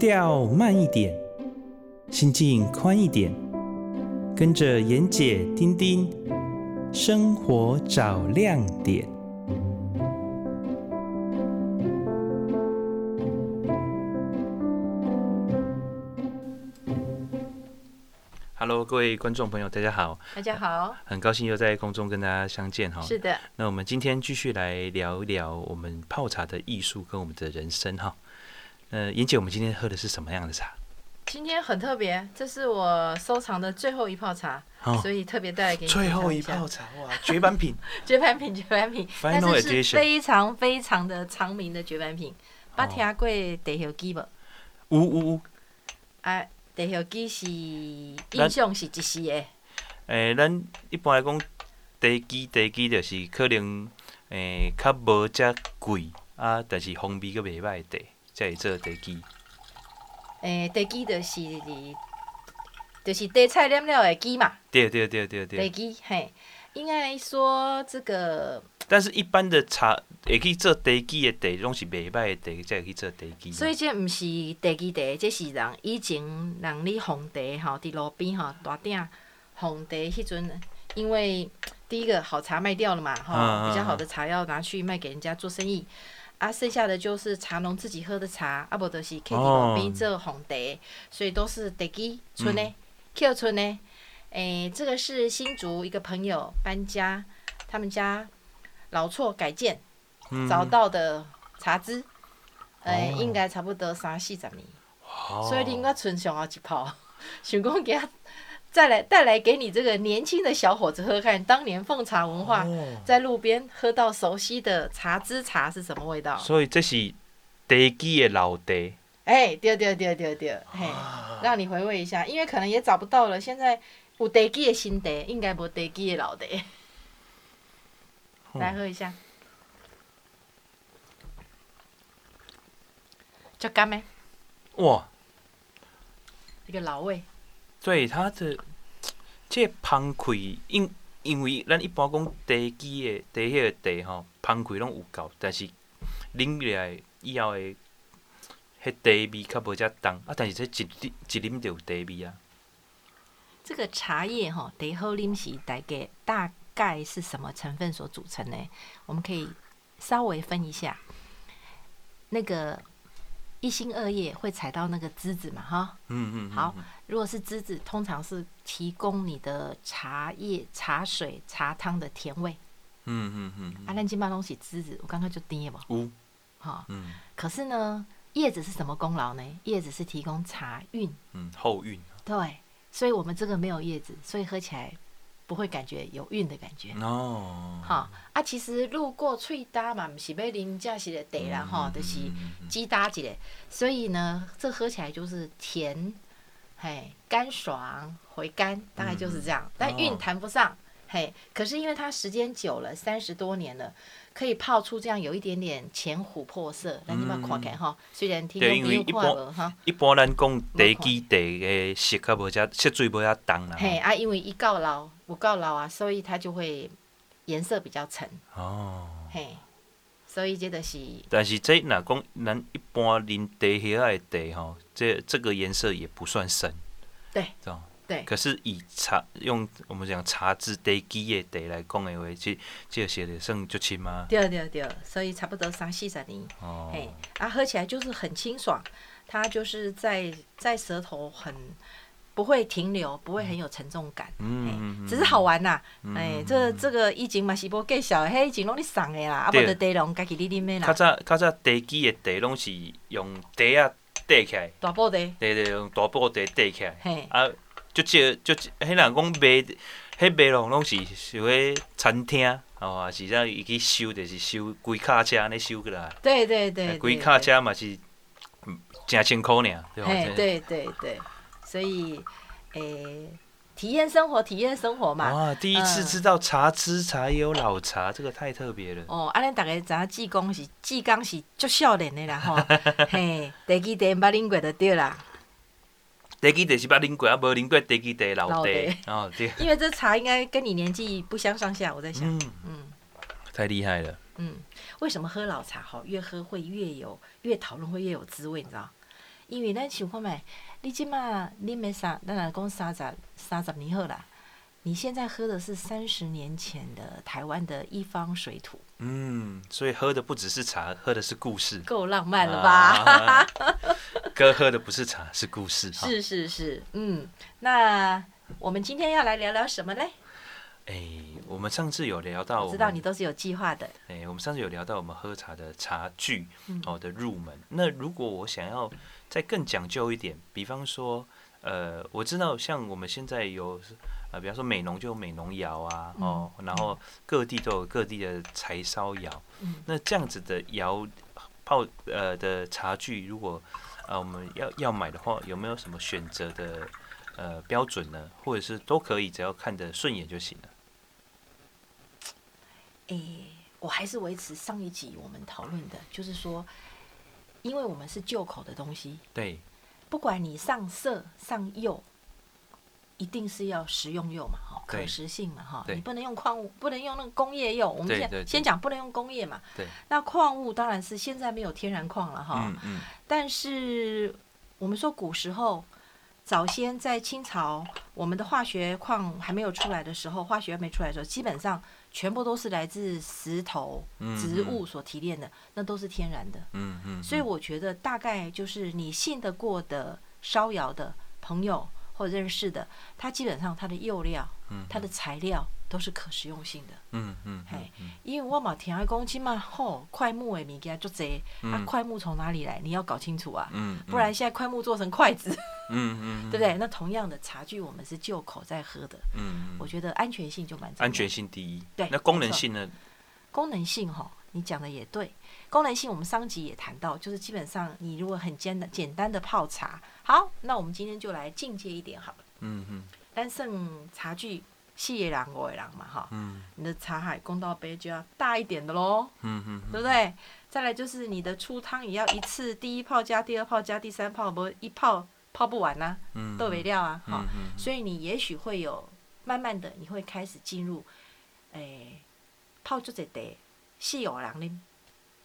调慢一点，心境宽一点，跟着妍姐丁丁，生活找亮点。Hello，各位观众朋友，大家好。大家好，很高兴又在空中跟大家相见哈。是的。那我们今天继续来聊一聊我们泡茶的艺术跟我们的人生哈。呃，莹姐，我们今天喝的是什么样的茶？今天很特别，这是我收藏的最后一泡茶，哦、所以特别带来给你。最后一泡茶哇，绝版品，绝版品，绝版品，但是是非常非常的长名的绝版品。捌听过地叶机无？有有有。啊，地叶机是印象是一时的。诶、欸，咱一般来讲，地机地机就是可能诶较无遮贵啊，但是风味阁袂歹的地，才会做地基。诶、欸，地基就是，就是地菜染料的基嘛。对对对对对。地基嘿，应该说这个。但是，一般的茶会去做地基的地，拢是袂歹的地，才会去做地基。所以这毋是地基地，这是人以前人咧烘茶吼，伫路边吼大鼎烘茶迄阵，因为第一个好茶卖掉了嘛，吼、啊，比较好的茶要拿去卖给人家做生意。啊，剩下的就是茶农自己喝的茶，啊，无就是去地路边做红茶，所以都是地基村的，Q 村的。诶、欸，这个是新竹一个朋友搬家，他们家老厝改建、嗯、找到的茶枝，诶、欸，应该差不多三四十年，哦、所以你应该存上好一泡，想讲给他。再来带来给你这个年轻的小伙子喝看，当年奉茶文化，在路边喝到熟悉的茶枝茶是什么味道？所以这是地基的老茶。哎，对对对对对，嘿，让你回味一下，因为可能也找不到了。现在有地基的新茶，应该无地基的老茶。来喝一下，就干没？哇，一个老味。对它的这香气，因因为咱一般讲地基的地迄个地吼，香气拢有够，但是啉起来以后的迄茶味较无遮重啊。但是这一一啉就有茶味啊。这个茶叶吼，茶好啉是大概大概是什么成分所组成呢？我们可以稍微分一下那个。一心二叶会踩到那个栀子嘛，哈，嗯嗯，好，如果是栀子，通常是提供你的茶叶、茶水、茶汤的甜味，嗯嗯嗯，啊，咱这嘛东西栀子，我刚刚就叮了嘛，嗯，好，嗯，可是呢，叶子是什么功劳呢？叶子是提供茶韵，嗯，后韵，对，所以我们这个没有叶子，所以喝起来。不会感觉有韵的感觉。哦，哈啊，其实路过脆搭嘛，不是要啉这些的茶啦，哈，就是鸡搭一个，所以呢，这喝起来就是甜，嘿，干爽回甘，大概就是这样，但韵谈不上，嘿，可是因为它时间久了，三十多年了。可以泡出这样有一点点浅琥珀色，让你们看看哈。虽然听讲没有看无哈。一般咱讲地基地的色较无遮色水无遮重啦。嘿啊，因为伊够老，有够老啊，所以它就会颜色比较沉。哦。嘿，所以这个是。但是这若讲咱一般啉地叶仔的茶吼，这这个颜色也不算深。对。对，可是以茶用我们讲茶枝地基的地来讲的话，这这写的算就轻吗？对对对，所以差不多三四十年。哦。嘿，啊，喝起来就是很清爽，它就是在在舌头很不会停留，不会很有沉重感。嗯，只是好玩呐、啊。哎、嗯，这这个以前嘛是无介绍，嘿，以前拢你送的啦，啊，无的地龙家己你啉的啦。较早较早地基的地拢是用茶啊块起来。大布茶。对对，用大布茶块起来。嘿。啊。就这就迄人讲卖，迄卖拢拢是想迄餐厅，哦，是啥伊去收，就是收规卡车安尼收过来。对对对。规卡车嘛是，诚辛苦尔。嘿，对对对，所以，诶、欸，体验生活，体验生活嘛。哇，第一次知道茶之茶也有老茶，这个太特别了。哦，安尼大家知影志工是志工是足少年的啦吼，嘿，地基茶捌啉过就对啦。地基茶是捌啉过，啊，无啉过地基茶老爹。哦，对。因为这茶应该跟你年纪不相上下，我在想。嗯。嗯，太厉害了。嗯，为什么喝老茶好？越喝会越有，越讨论会越有滋味，你知道？因为咱想看觅，你即马啉诶三，咱来讲三十三十年好啦。你现在喝的是三十年前的台湾的一方水土。嗯，所以喝的不只是茶，喝的是故事。够浪漫了吧？哥喝的不是茶，是故事。是是是，嗯，那我们今天要来聊聊什么嘞？哎、欸，我们上次有聊到，我知道你都是有计划的。哎、欸，我们上次有聊到我们喝茶的茶具哦的入门。嗯、那如果我想要再更讲究一点，比方说，呃，我知道像我们现在有。啊，比方说美浓就有美浓窑啊，哦，然后各地都有各地的柴烧窑。那这样子的窑泡呃的茶具，如果呃我们要要买的话，有没有什么选择的呃标准呢？或者是都可以，只要看得顺眼就行了。诶、欸，我还是维持上一集我们讨论的，就是说，因为我们是旧口的东西，对，不管你上色上釉。一定是要食用釉嘛，哈，可食性嘛，哈，你不能用矿物，不能用那个工业釉。我们先先讲不能用工业嘛。对。那矿物当然是现在没有天然矿了，哈。嗯嗯。但是我们说古时候，早先在清朝，我们的化学矿还没有出来的时候，化学还没出来的时候，基本上全部都是来自石头、植物所提炼的，那都是天然的。嗯嗯。所以我觉得大概就是你信得过的烧窑的朋友。或认识的，它基本上它的釉料，它的材料都是可食用性的。嗯嗯，嘿，因为我嘛听阿公讲嘛，吼，桧木的物件就这，啊，桧木从哪里来？你要搞清楚啊，嗯 不然现在桧木做成筷子，嗯嗯，对不对？那同样的茶具，我们是旧口在喝的，嗯，我觉得安全性就蛮。安全性第一，对，那功能性呢？功能性哈，你讲的也对。功能性我们上集也谈到，就是基本上你如果很简单简单的泡茶，好，那我们今天就来进阶一点好了。嗯嗯。但剩茶具四个人五个人嘛哈。嗯。你的茶海公道杯就要大一点的喽。嗯嗯。对不对？再来就是你的出汤也要一次第一泡加第二泡加第三泡，不一泡泡不完呐、啊。嗯。豆没料啊，哈。嗯。所以你也许会有慢慢的你会开始进入，诶，泡就这得四个人哩。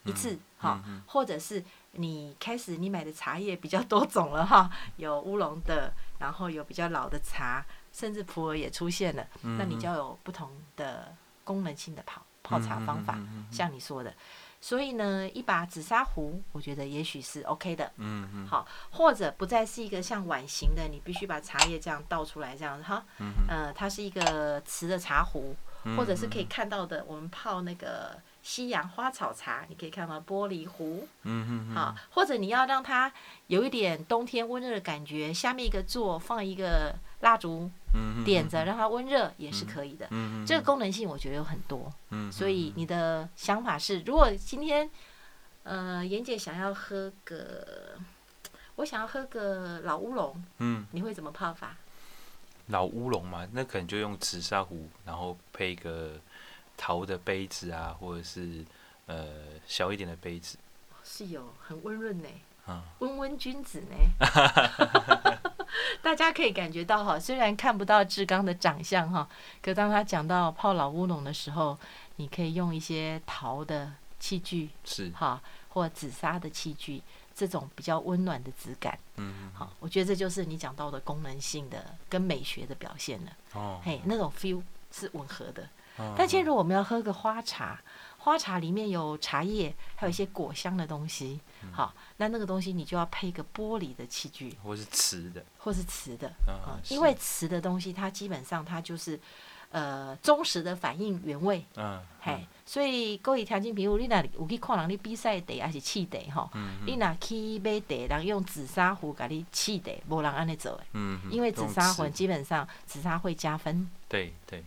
一次哈，或者是你开始你买的茶叶比较多种了哈，有乌龙的，然后有比较老的茶，甚至普洱也出现了，那你就要有不同的功能性的泡泡茶方法，像你说的，所以呢，一把紫砂壶，我觉得也许是 OK 的，嗯嗯，好，或者不再是一个像碗形的，你必须把茶叶这样倒出来这样子哈，呃，它是一个瓷的茶壶，或者是可以看到的，我们泡那个。西洋花草茶，你可以看到玻璃壶，嗯嗯嗯，好，或者你要让它有一点冬天温热的感觉，下面一个座放一个蜡烛，嗯，点着让它温热也是可以的，嗯，这个功能性我觉得有很多，嗯，所以你的想法是，如果今天，呃，妍姐想要喝个，我想要喝个老乌龙，嗯，你会怎么泡法？老乌龙嘛，那可能就用紫砂壶，然后配一个。陶的杯子啊，或者是呃小一点的杯子，是有很温润呢，温温君子呢，大家可以感觉到哈，虽然看不到志刚的长相哈，可当他讲到泡老乌龙的时候，你可以用一些陶的器具，是。哈，或紫砂的器具，这种比较温暖的质感，嗯，好，我觉得这就是你讲到的功能性的跟美学的表现了，哦，嘿，那种 feel 是吻合的。但今天如果我们要喝个花茶，花茶里面有茶叶，还有一些果香的东西，好，那那个东西你就要配一个玻璃的器具，或是瓷的，或是瓷的，因为瓷的东西它基本上它就是，呃，忠实的反映原味，嗯，嘿，所以各位条件，比如你那有去看人你比赛茶还是试茶哈，你那去买茶，人用紫砂壶给你试茶，无人安尼做的，嗯，因为紫砂壶基本上紫砂会加分，对对。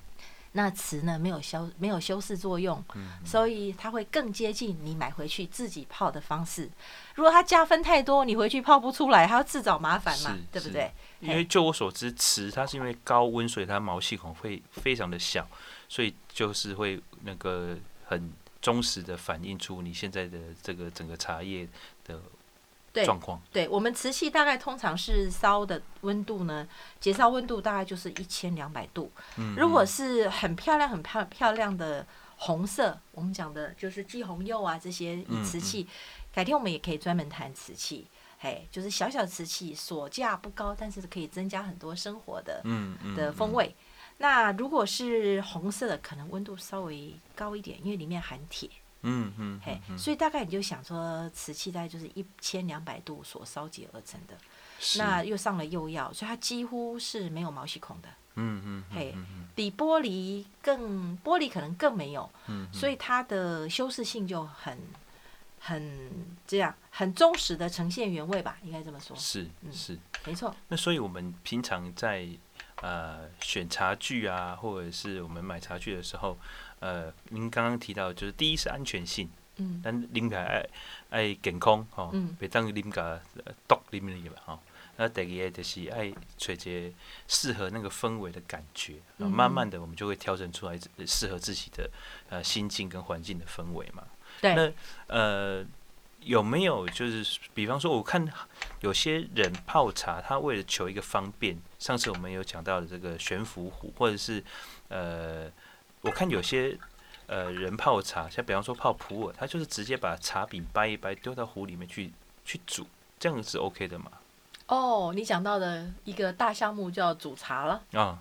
那瓷呢，没有修没有修饰作用，嗯、所以它会更接近你买回去自己泡的方式。如果它加分太多，你回去泡不出来，还要自找麻烦嘛，对不对？因为就我所知，瓷它是因为高温，所以它毛细孔会非常的小，所以就是会那个很忠实的反映出你现在的这个整个茶叶的。状况，对，我们瓷器大概通常是烧的温度呢，结烧温度大概就是一千两百度。嗯，如果是很漂亮、很漂漂亮的红色，我们讲的就是霁红釉啊这些瓷器，改天我们也可以专门谈瓷器。嘿，就是小小的瓷器，所价不高，但是可以增加很多生活的嗯嗯的风味。那如果是红色的，可能温度稍微高一点，因为里面含铁。嗯嗯，嘿，所以大概你就想说，瓷器大概就是一千两百度所烧结而成的，那又上了釉药，所以它几乎是没有毛细孔的。嗯嗯，嘿，比玻璃更玻璃可能更没有。嗯所以它的修饰性就很很这样，很忠实的呈现原味吧，应该这么说。是是，没错。那所以我们平常在。呃，选茶具啊，或者是我们买茶具的时候，呃，您刚刚提到就是第一是安全性，嗯，但啉起来爱爱健康吼，别当啉个毒啉里吧吼。那第二个就是爱找一个适合那个氛围的感觉，然后慢慢的我们就会调整出来适合自己的呃心境跟环境的氛围嘛。对。那呃。有没有就是，比方说，我看有些人泡茶，他为了求一个方便，上次我们有讲到的这个悬浮壶，或者是呃，我看有些呃人泡茶，像比方说泡普洱，他就是直接把茶饼掰一掰，丢到壶里面去去煮，这样是 OK 的吗？哦，你讲到的一个大项目叫煮茶了啊。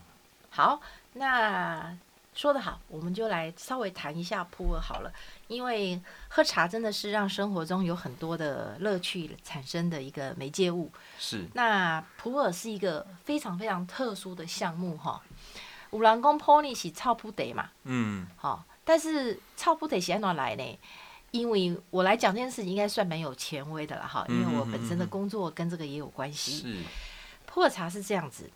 好，那。说得好，我们就来稍微谈一下普洱好了，因为喝茶真的是让生活中有很多的乐趣产生的一个媒介物。是。那普洱是一个非常非常特殊的项目哈。五郎公 pony 是臭噗茶嘛。嗯。好，但是臭噗茶是按怎来呢？因为我来讲这件事情应该算蛮有权威的了哈，因为我本身的工作跟这个也有关系。是。普洱茶是这样子。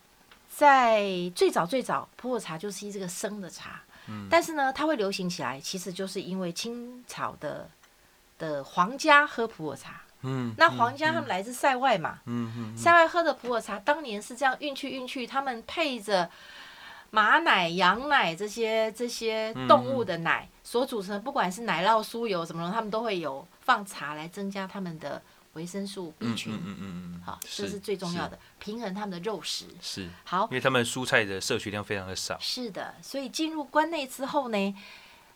在最早最早，普洱茶就是一这个生的茶，嗯，但是呢，它会流行起来，其实就是因为清朝的的皇家喝普洱茶，嗯，那皇家他们来自塞外嘛，嗯嗯，塞外喝的普洱茶，当年是这样运去运去，他们配着马奶、羊奶这些这些动物的奶所组成，不管是奶酪、酥油什么的，他们都会有放茶来增加他们的。维生素 B 群，嗯嗯嗯好，这是最重要的，平衡他们的肉食。是，好，因为他们蔬菜的摄取量非常的少。是的，所以进入关内之后呢，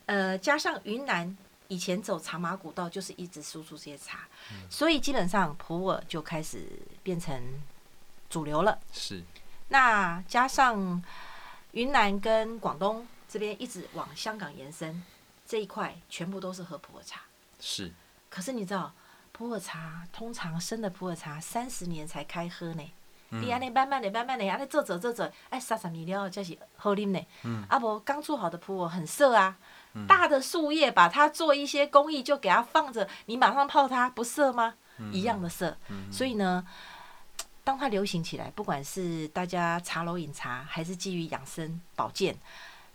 呃，加上云南以前走茶马古道，就是一直输出这些茶，嗯、所以基本上普洱就开始变成主流了。是，那加上云南跟广东这边一直往香港延伸，这一块全部都是喝普洱茶。是，可是你知道？普洱茶通常生的普洱茶三十年才开喝呢，你安尼慢慢的、慢慢的，安尼做做做做，哎，三十年了才是好啉呢。嗯，啊不，刚做好的普洱很涩啊，嗯、大的树叶把它做一些工艺，就给它放着，你马上泡它不涩吗？嗯、一样的涩。嗯、所以呢，当它流行起来，不管是大家茶楼饮茶，还是基于养生保健，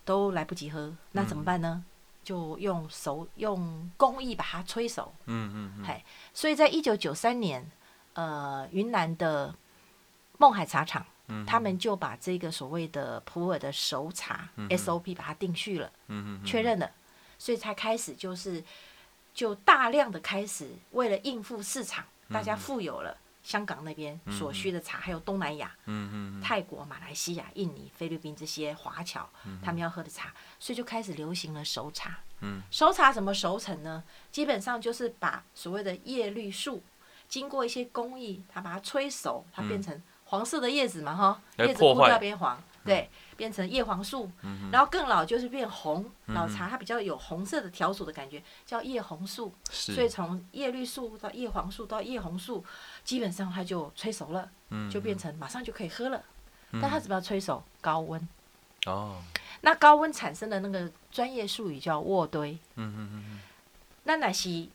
都来不及喝，那怎么办呢？嗯就用手用工艺把它催熟，嗯嗯嗯，嘿，所以在一九九三年，呃，云南的勐海茶厂，嗯、他们就把这个所谓的普洱的熟茶、嗯、SOP 把它定序了，嗯嗯，确认了，所以才开始就是就大量的开始为了应付市场，大家富有了。香港那边所需的茶，还有东南亚，泰国、马来西亚、印尼、菲律宾这些华侨，他们要喝的茶，所以就开始流行了熟茶。熟茶怎么熟成呢？基本上就是把所谓的叶绿素，经过一些工艺，它把它催熟，它变成黄色的叶子嘛，哈，叶子枯掉变黄，对。变成叶黄素，嗯、然后更老就是变红，嗯、老茶它比较有红色的条索的感觉，叫叶红素。所以从叶绿素到叶黄素到叶红素，基本上它就催熟了，嗯、就变成马上就可以喝了。嗯、但它怎么要催熟？高温。哦。那高温产生的那个专业术语叫渥堆。嗯哼哼哼。那乃是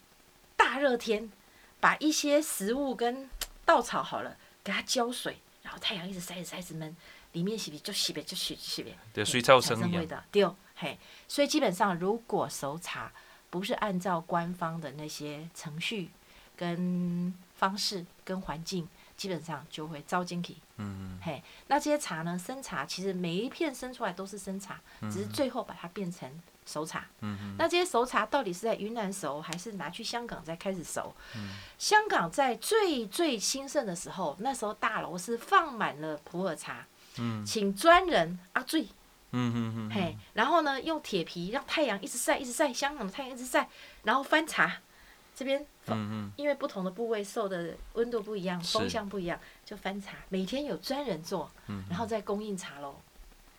大热天，把一些食物跟稻草好了，给它浇水，然后太阳一直晒，一直晒，一直闷。里面洗的就洗的就洗洗的，对，水草生味道，对，嘿，所以基本上如果熟茶不是按照官方的那些程序、跟方式、跟环境，基本上就会遭晶体。嗯嗯，嘿，那这些茶呢，生茶其实每一片生出来都是生茶，只是最后把它变成熟茶。嗯嗯，那这些熟茶到底是在云南熟，还是拿去香港再开始熟？嗯，香港在最最兴盛的时候，那时候大楼是放满了普洱茶。嗯，请专人阿醉，嗯嗯嗯，嘿、嗯，然后呢，用铁皮让太阳一直晒，一直晒，香港的太阳一直晒，然后翻茶，这边，因为不同的部位受的温度不一样，风向不一样，就翻茶。每天有专人做，嗯然后再供应茶喽。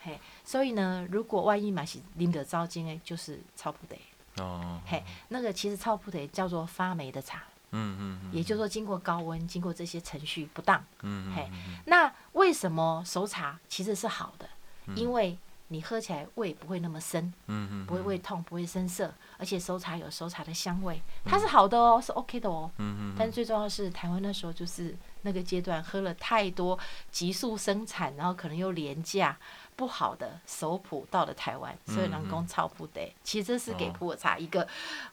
嘿，所以呢，如果万一买是啉得糟精诶，就是超不得。哦。嘿，那个其实超不得叫做发霉的茶。嗯嗯。也就是说，经过高温，经过这些程序不当。嗯。嘿，那为什么熟茶其实是好的？因为你喝起来胃不会那么深，嗯嗯，不会胃痛，不会生涩，而且熟茶有熟茶的香味，它是好的哦，是 OK 的哦，嗯嗯。但最重要的是，台湾那时候就是那个阶段，喝了太多急速生产，然后可能又廉价不好的熟普到了台湾，所以人工超不得。其实这是给普洱茶一个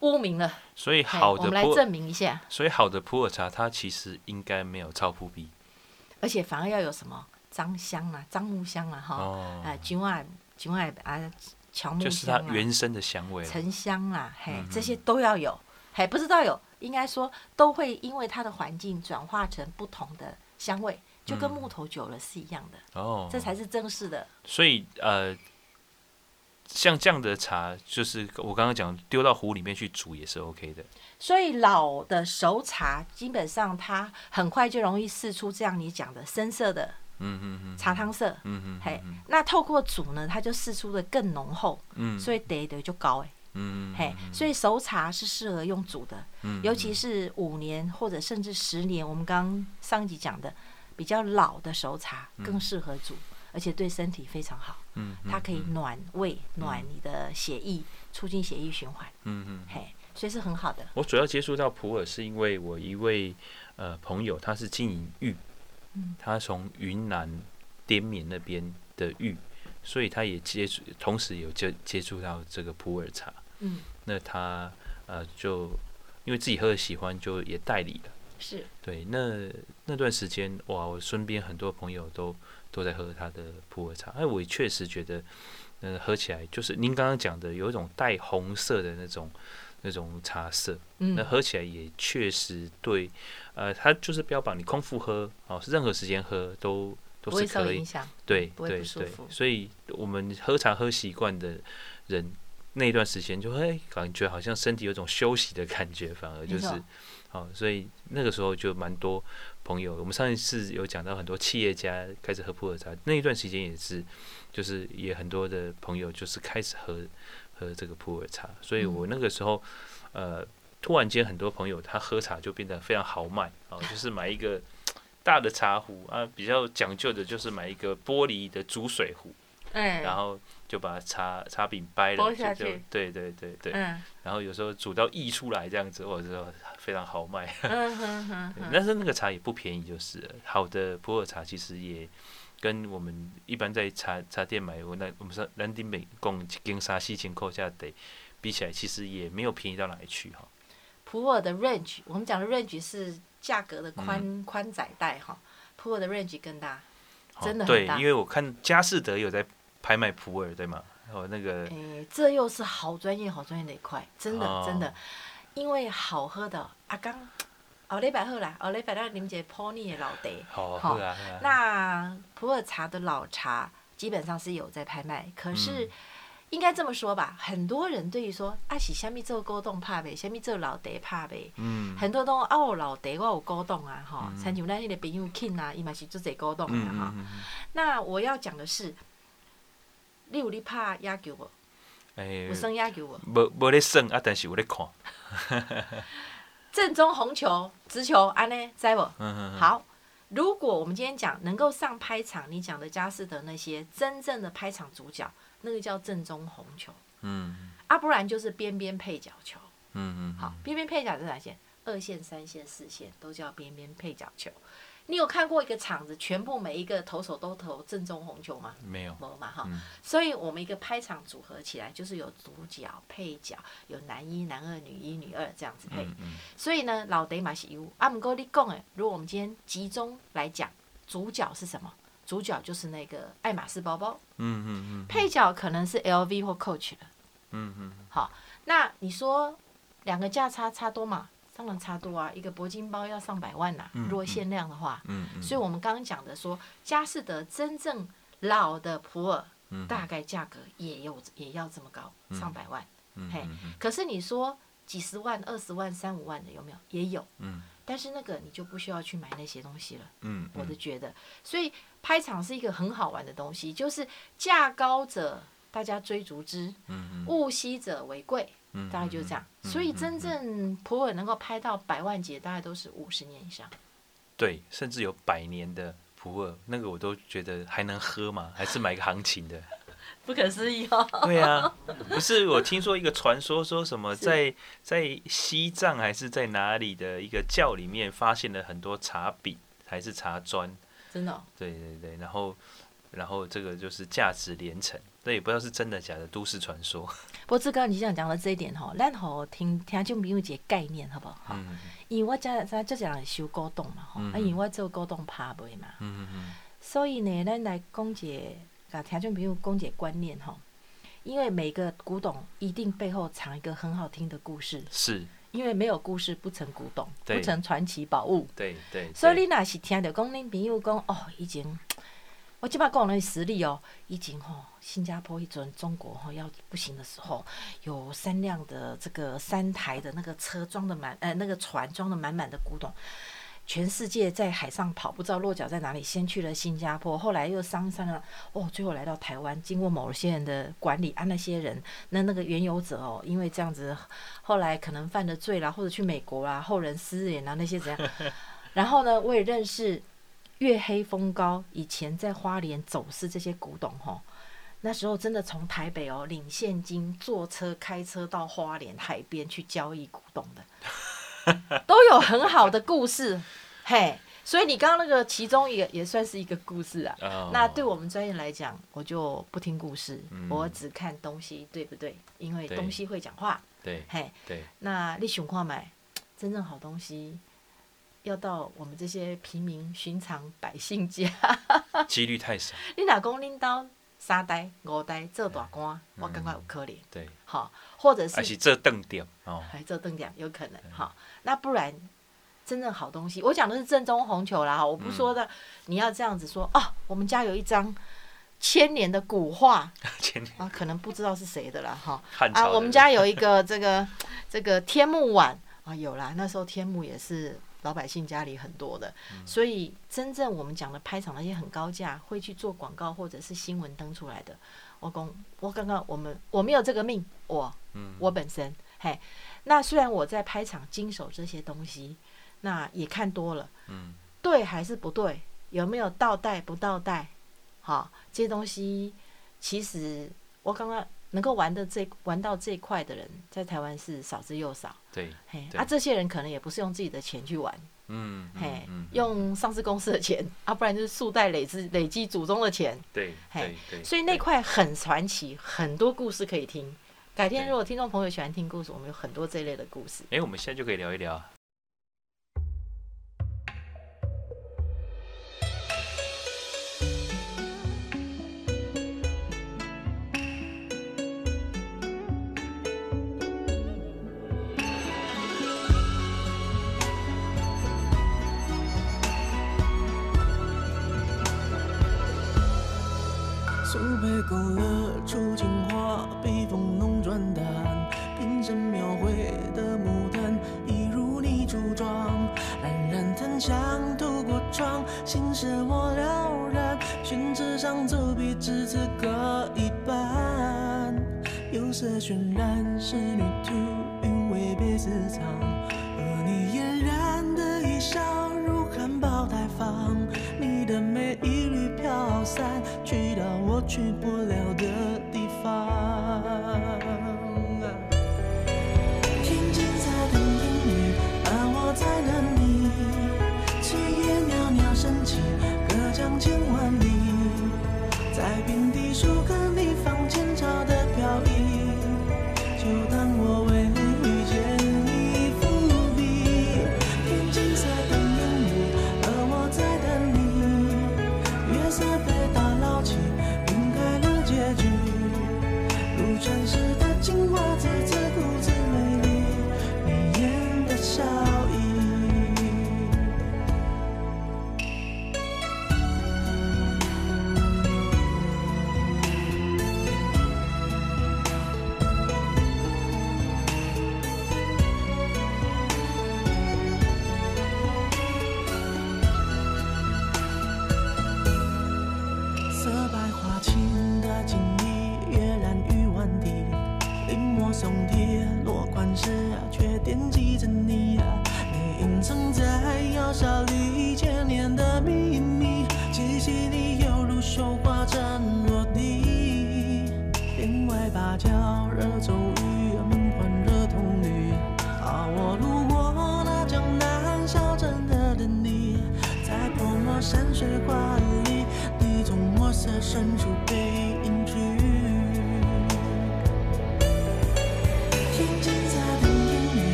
污名了。所以好的，我们来证明一下。所以好的普洱茶，它其实应该没有超普比，而且反而要有什么？樟香啊，樟木香啊，哈、哦，哎，菊外菊外啊，乔木啊，就是它原生的香味，沉香啊，嘿，嗯、这些都要有，嘿，不知道有，应该说都会因为它的环境转化成不同的香味，就跟木头久了是一样的，哦、嗯，这才是正式的。所以呃，像这样的茶，就是我刚刚讲丢到壶里面去煮也是 OK 的。所以老的熟茶基本上它很快就容易释出这样你讲的深色的。嗯嗯嗯，茶汤色，嗯嗯，嘿，那透过煮呢，它就释出的更浓厚，嗯，所以得的就高哎，嗯嘿，所以熟茶是适合用煮的，嗯，尤其是五年或者甚至十年，我们刚上一集讲的比较老的熟茶更适合煮，而且对身体非常好，嗯，它可以暖胃、暖你的血液，促进血液循环，嗯嗯，嘿，所以是很好的。我主要接触到普洱是因为我一位呃朋友，他是经营玉。他从云南滇缅那边的玉，所以他也接触，同时有接接触到这个普洱茶。嗯，那他呃就因为自己喝的喜欢，就也代理了。是，对，那那段时间哇，我身边很多朋友都都在喝他的普洱茶，哎，我也确实觉得，呃，喝起来就是您刚刚讲的，有一种带红色的那种。那种茶色，嗯、那喝起来也确实对，呃，它就是标榜你空腹喝哦，是任何时间喝都都是可以，对对对，所以我们喝茶喝习惯的人，那段时间就会感觉好像身体有种休息的感觉，反而就是，错哦，所以那个时候就蛮多朋友，我们上一次有讲到很多企业家开始喝普洱茶，那一段时间也是，就是也很多的朋友就是开始喝。喝这个普洱茶，所以我那个时候，呃，突然间很多朋友他喝茶就变得非常豪迈啊，就是买一个大的茶壶啊，比较讲究的就是买一个玻璃的煮水壶，嗯，然后就把茶茶饼掰了，就就对对对对，嗯，然后有时候煮到溢出来这样子，我就非常豪迈，嗯哼 哼，但是那个茶也不便宜，就是好的普洱茶其实也。跟我们一般在茶茶店买，我那我们说兰丁美共跟沙西情扣下得比起来，其实也没有便宜到哪里去哈。普洱的 range，我们讲的 range 是价格的宽宽窄带哈。普洱的 range 更大，真的很大。对，因为我看佳士得有在拍卖普洱，对吗？哦，那个。诶、欸，这又是好专业、好专业的一块，真的、哦、真的，因为好喝的阿刚。后礼拜好啦，后礼拜咱啉一个普洱的老茶。好，好啊。那普洱茶的老茶基本上是有在拍卖，可是应该这么说吧，很多人对于说啊是虾米做古董拍卖，虾米做老茶怕呗，嗯，很多都啊我老茶我有古董啊，哈，像像咱迄个朋友 King 啊，伊嘛是做这古董的哈。那我要讲的是，你有咧拍野球无？诶，有算野球无？无无咧算啊，但是有咧看。正宗红球、直球，安呢，知不？好，如果我们今天讲能够上拍场，你讲的佳士得那些真正的拍场主角，那个叫正宗红球。嗯，啊，不然就是边边配角球。嗯嗯，好，边边配角是哪些？二线、三线、四线都叫边边配角球。你有看过一个场子，全部每一个投手都投正宗红球吗？没有，没有嘛哈。嗯、所以我们一个拍场组合起来，就是有主角、配角，有男一、男二、女一、女二这样子配。嗯嗯、所以呢，老得嘛是有。啊，不过你讲诶，如果我们今天集中来讲，主角是什么？主角就是那个爱马仕包包。嗯嗯嗯。配角可能是 LV 或 Coach 的。嗯嗯。嗯好，那你说两个价差差多吗？当然差多啊，一个铂金包要上百万呐、啊，嗯、如果限量的话。嗯嗯、所以我们刚刚讲的说，佳士得真正老的普洱，大概价格也有也要这么高，嗯、上百万。嗯、嘿，嗯、可是你说几十万、二十万、三五万的有没有？也有。嗯。但是那个你就不需要去买那些东西了。嗯。我的觉得，所以拍场是一个很好玩的东西，就是价高者大家追逐之，嗯，物稀者为贵，嗯，大概就是这样。所以真正普洱能够拍到百万节，大概都是五十年以上。对，甚至有百年的普洱，那个我都觉得还能喝吗？还是买个行情的？不可思议哦！对啊，不是我听说一个传说，说什么 在在西藏还是在哪里的一个窖里面发现了很多茶饼还是茶砖，真的、哦？对对对，然后然后这个就是价值连城，这也不知道是真的假的都市传说。不过志刚，你想讲到这一点吼，咱好听听就没有一个概念，好不好？嗯。因为我家在这讲修古董嘛，哈、嗯，啊，因为我做古董拍卖嘛，嗯嗯，所以呢，咱来讲一个。啊，听众朋友，讲解观念吼，因为每个古董一定背后藏一个很好听的故事，是，因为没有故事不成古董，不成传奇宝物，对对，对。所以你若是听到讲恁朋友讲哦，以前我即摆讲的实力哦，以前吼新加坡一阵中国吼要不行的时候，有三辆的这个三台的那个车装的满，呃，那个船装的满满的古董。全世界在海上跑，不知道落脚在哪里。先去了新加坡，后来又商商了，哦，最后来到台湾。经过某些人的管理，啊，那些人，那那个原有者哦，因为这样子，后来可能犯了罪啦，或者去美国啦，后人私盐啊，那些怎样？然后呢，我也认识月黑风高，以前在花莲走私这些古董哈，那时候真的从台北哦领现金，坐车开车到花莲海边去交易古董的。都有很好的故事，嘿，所以你刚刚那个其中一个也算是一个故事啊。Oh. 那对我们专业来讲，我就不听故事，嗯、我只看东西，对不对？因为东西会讲话。对，嘿，对。那你想看买真正好东西，要到我们这些平民寻常百姓家，几率太少。你老公拎刀。三代五代做大官，嗯、我感觉有可能。对，好，或者是还是做凳点哦，还做凳点有可能。好，那不然真正好东西，我讲的是正宗红球啦。我不说的，嗯、你要这样子说哦。我们家有一张千年的古画，千年啊，可能不知道是谁的了哈。啊，我们家有一个这个这个天目碗啊，有啦。那时候天目也是。老百姓家里很多的，所以真正我们讲的拍场那些很高价，会去做广告或者是新闻登出来的。我讲，我刚刚我们我没有这个命，我，我本身，嘿，那虽然我在拍场经手这些东西，那也看多了，对还是不对？有没有倒带不倒带？好，这些东西其实我刚刚。能够玩的这玩到这一块的人，在台湾是少之又少。对，嘿，啊，这些人可能也不是用自己的钱去玩，嗯，嘿，嗯、用上市公司的钱，啊，不然就是数代累积累积祖宗的钱。对，嘿，对，所以那块很传奇，很多故事可以听。改天如果听众朋友喜欢听故事，我们有很多这一类的故事。哎、欸，我们现在就可以聊一聊。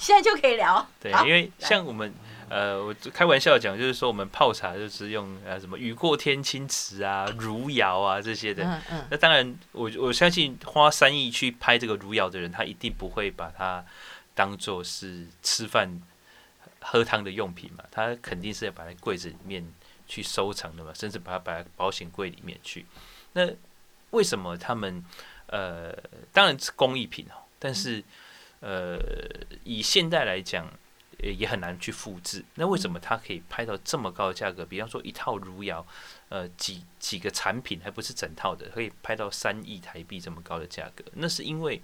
现在就可以聊。对，因为像我们，呃，我开玩笑讲，就是说我们泡茶就是用呃什么雨过天青瓷啊、汝窑啊这些的。嗯嗯。那当然我，我我相信花三亿去拍这个汝窑的人，他一定不会把它当做是吃饭喝汤的用品嘛，他肯定是要摆在柜子里面去收藏的嘛，甚至把它摆在保险柜里面去。那为什么他们呃，当然是工艺品哦，但是。嗯呃，以现代来讲，也很难去复制。那为什么它可以拍到这么高的价格？比方说一套汝窑，呃，几几个产品，还不是整套的，可以拍到三亿台币这么高的价格？那是因为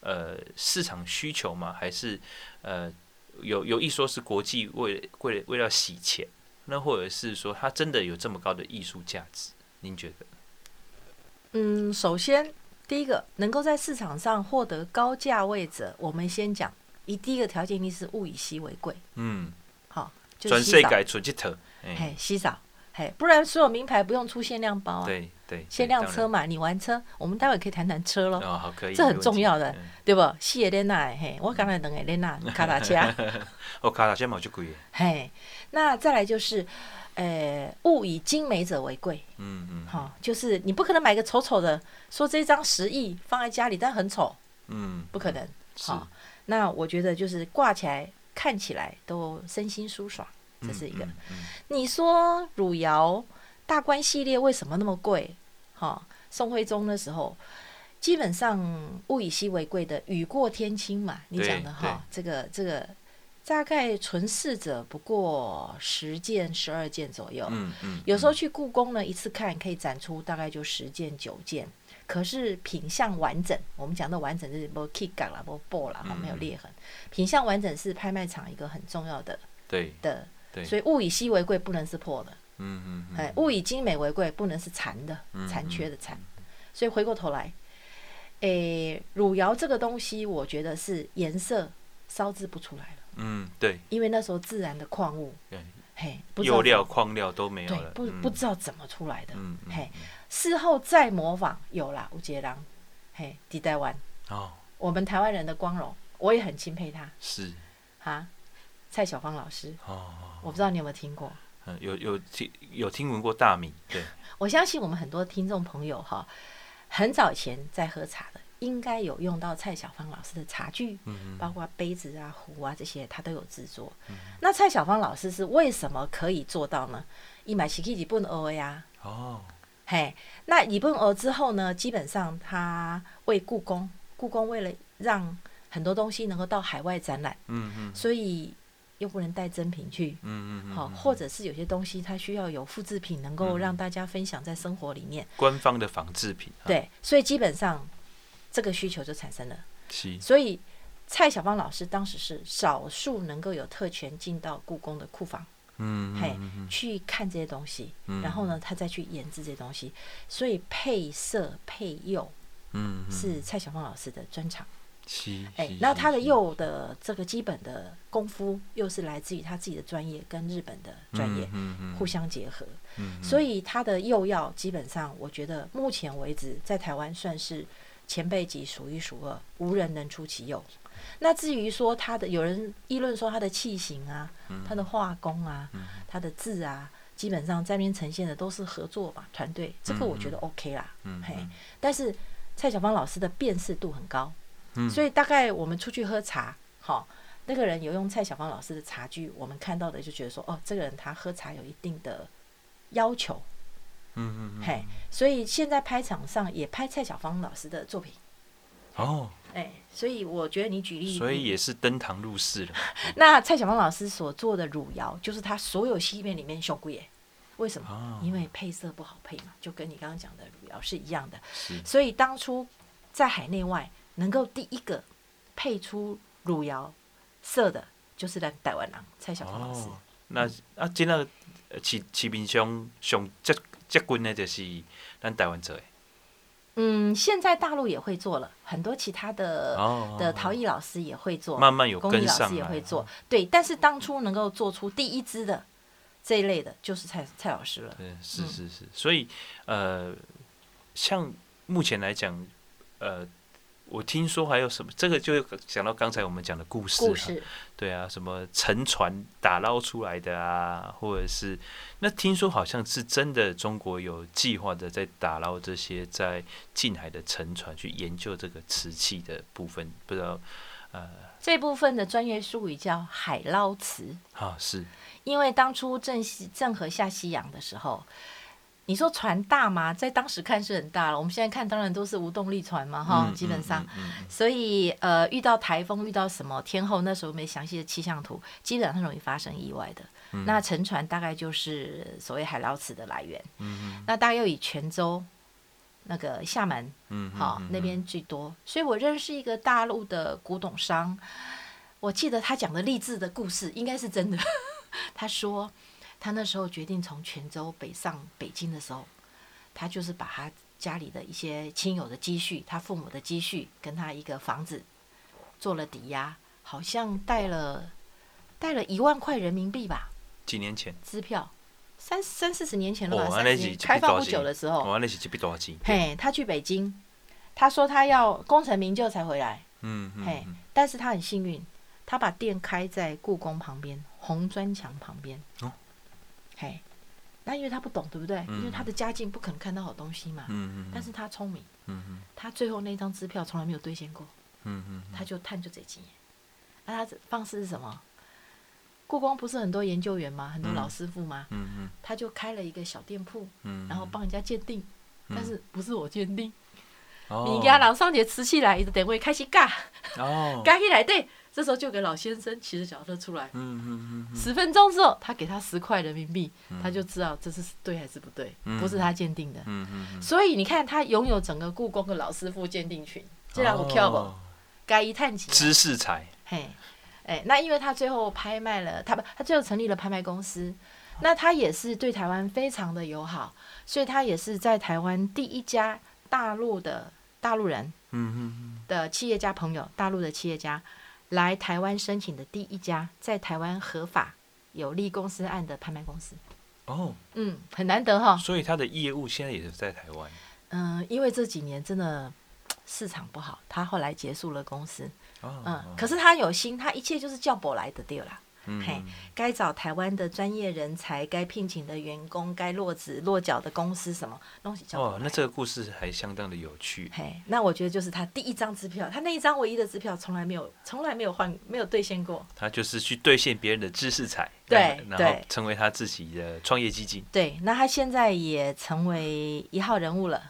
呃市场需求吗？还是呃有有一说是国际为为了为了洗钱？那或者是说它真的有这么高的艺术价值？您觉得？嗯，首先。第一个能够在市场上获得高价位者，我们先讲，一第一个条件一定是物以稀为贵。嗯，好，就是稀少。嘿，稀少，嘿，不然所有名牌不用出限量包啊。对对，限量车嘛，你玩车，我们待会可以谈谈车喽。哦，好，可以。这很重要的，对不？四个轮那，嘿，我刚才两个轮那，卡达车。哦，卡达车嘛就贵。嘿，那再来就是。诶、欸，物以精美者为贵。嗯嗯，好，就是你不可能买个丑丑的，说这张十亿放在家里，但很丑。嗯，不可能。好，那我觉得就是挂起来看起来都身心舒爽，这是一个。你说汝窑大观系列为什么那么贵？哈，宋徽宗的时候，基本上物以稀为贵的，雨过天青嘛，你讲的哈，这个这个。大概存世者不过十件、十二件左右。嗯嗯。有时候去故宫呢，一次看可以展出大概就十件、九件。可是品相完整，我们讲的完整就是不 kick 啦、不破啦，没有裂痕。品相完整是拍卖场一个很重要的。对。的。对。所以物以稀为贵，不能是破的。嗯嗯。哎，物以精美为贵，不能是残的、残缺的残。所以回过头来，诶，汝窑这个东西，我觉得是颜色烧制不出来了。嗯，对，因为那时候自然的矿物，对，嘿，釉料、矿料都没有了，不不知道怎么出来的，嗯，嘿，事后再模仿有啦，吴杰郎，嘿，地带湾，哦，我们台湾。人的光荣，我也很钦佩他，是，哈，蔡小芳老师，哦，我不知道你有没有听过，嗯，有有听有听闻过大名，对，我相信我们很多听众朋友哈，很早以前在喝茶的。应该有用到蔡小芳老师的茶具，嗯包括杯子啊、壶啊这些，他都有制作。那蔡小芳老师是为什么可以做到呢？一买起去日本讹呀。哦，嘿，那日本讹之后呢，基本上他为故宫，故宫为了让很多东西能够到海外展览，嗯嗯，所以又不能带真品去，嗯嗯，好，或者是有些东西它需要有复制品，能够让大家分享在生活里面。官方的仿制品。对，所以基本上。这个需求就产生了。是所以蔡小芳老师当时是少数能够有特权进到故宫的库房，嗯，嘿去看这些东西，嗯然后呢，他再去研制这些东西。所以配色配釉嗯，嗯是蔡小芳老师的专长。是，哎、是然后他的是釉的这个基本的功夫，又是来自于他自己的专业跟日本的专业互相结合，嗯所以他的釉药基本上，我觉得目前为止在台湾算是前辈级数一数二，无人能出其右。那至于说他的，有人议论说他的器型啊，他的画工啊，他的字啊，基本上在那边呈现的都是合作吧，团队，这个我觉得 OK 啦，嗯。嘿，但是蔡小芳老师的辨识度很高。嗯。所以大概我们出去喝茶，好，那个人有用蔡小芳老师的茶具，我们看到的就觉得说，哦，这个人他喝茶有一定的要求，嗯嗯嗯，嘿，所以现在拍场上也拍蔡小芳老师的作品，哦，哎，所以我觉得你举例，所以也是登堂入室了。那蔡小芳老师所做的汝窑，就是他所有西面里面上贵耶，为什么？哦，因为配色不好配嘛，就跟你刚刚讲的汝窑是一样的，所以当初在海内外能够第一个配出汝窑色的，就是咱台湾人蔡小芳老师。哦，那啊，即个市市面上上接接近的，就是咱台湾做的。嗯，现在大陆也会做了，很多其他的、哦的陶艺老师也会做，慢慢有工艺老师也会做。对，但是当初能够做出第一支的这一类的，就是蔡蔡老师了。对，是是是，所以呃，像目前来讲，呃，我听说还有什么，这个就讲到刚才我们讲的故事，故事，对啊，什么沉船打捞出来的啊，或者是那听说好像是真的，中国有计划的在打捞这些在近海的沉船，去研究这个瓷器的部分，不知道呃，这部分的专业术语叫海捞瓷，啊是，因为当初郑西郑和下西洋的时候。你说船大吗？在当时看是很大了，我们现在看当然都是无动力船嘛，哈、嗯，基本上。嗯嗯嗯所以呃，遇到台风，遇到什么天后，那时候没详细的气象图，基本上容易发生意外的。嗯那沉船大概就是所谓海捞瓷的来源。嗯那大概又以泉州、那个厦门，嗯嗯好、嗯那边最多。所以我认识一个大陆的古董商，我记得他讲的励志的故事应该是真的。他说。他那时候决定从泉州北上北京的时候，他就是把他家里的一些亲友的积蓄，他父母的积蓄，跟他一个房子做了抵押，好像带了带了一万块人民币吧。几年前？支票，三三四十年前了吧？哦，三十年开放不久的时候，哦，那是一笔钱？嘿，他去北京，他说他要功成名就才回来。嗯嗯。嘿，但是他很幸运，他把店开在故宫旁边红砖墙旁边。哦。嘿，那因为他不懂，对不对？嗯、因为他的家境不可能看到好东西嘛。嗯嗯。但是他聪明。嗯嗯。他最后那张支票从来没有兑现过。嗯嗯。他就探就这几年。那他的方式是什么？故宫不是很多研究员吗？很多老师傅吗？嗯嗯。他就开了一个小店铺，嗯，然后帮人家鉴定，嗯、但是不是我鉴定。哦。你给他朗上节吃起来，一直等会开始尬。哦。尬起来对。这时候就给老先生骑着脚踏车出来，嗯嗯嗯，十分钟之后，他给他十块人民币，嗯、他就知道这是对还是不对，嗯、不是他鉴定的。嗯嗯嗯、所以你看，他拥有整个故宫的老师傅鉴定群，这样我跳不？该一探几？知识财。嘿，哎，那因为他最后拍卖了，他不，他最后成立了拍卖公司，那他也是对台湾非常的友好，所以他也是在台湾第一家大陆的大陆人，嗯嗯的企业家朋友，大陆的企业家。来台湾申请的第一家在台湾合法有立公司案的拍卖公司。哦，嗯，很难得哈。所以他的业务现在也是在台湾。嗯，因为这几年真的市场不好，他后来结束了公司。哦、嗯，可是他有心，他一切就是叫博来的对啦。嗯、嘿，该找台湾的专业人才，该聘请的员工，该落子落脚的公司，什么东西叫哦，那这个故事还相当的有趣。嘿，那我觉得就是他第一张支票，他那一张唯一的支票从来没有，从来没有换，没有兑现过。他就是去兑现别人的知识财，对，然后成为他自己的创业基金。对，那他现在也成为一号人物了，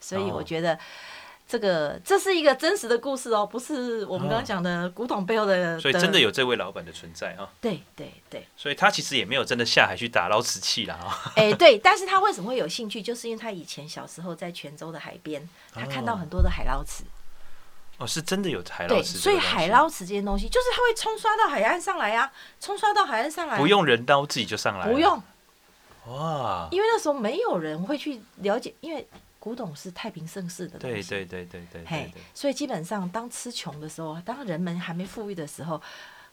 所以我觉得。这个这是一个真实的故事哦，不是我们刚刚讲的古董背后的。哦、所以真的有这位老板的存在啊。对对对。所以他其实也没有真的下海去打捞瓷器啦啊。哎，对，但是他为什么会有兴趣？就是因为他以前小时候在泉州的海边，他看到很多的海捞瓷。哦，是真的有海捞对，池，所以海捞池这些东西，就是它会冲刷到海岸上来呀、啊，冲刷到海岸上来，不用人刀自己就上来，不用。哇，因为那时候没有人会去了解，因为古董是太平盛世的东西，对对对对对，嘿，所以基本上当吃穷的时候，当人们还没富裕的时候，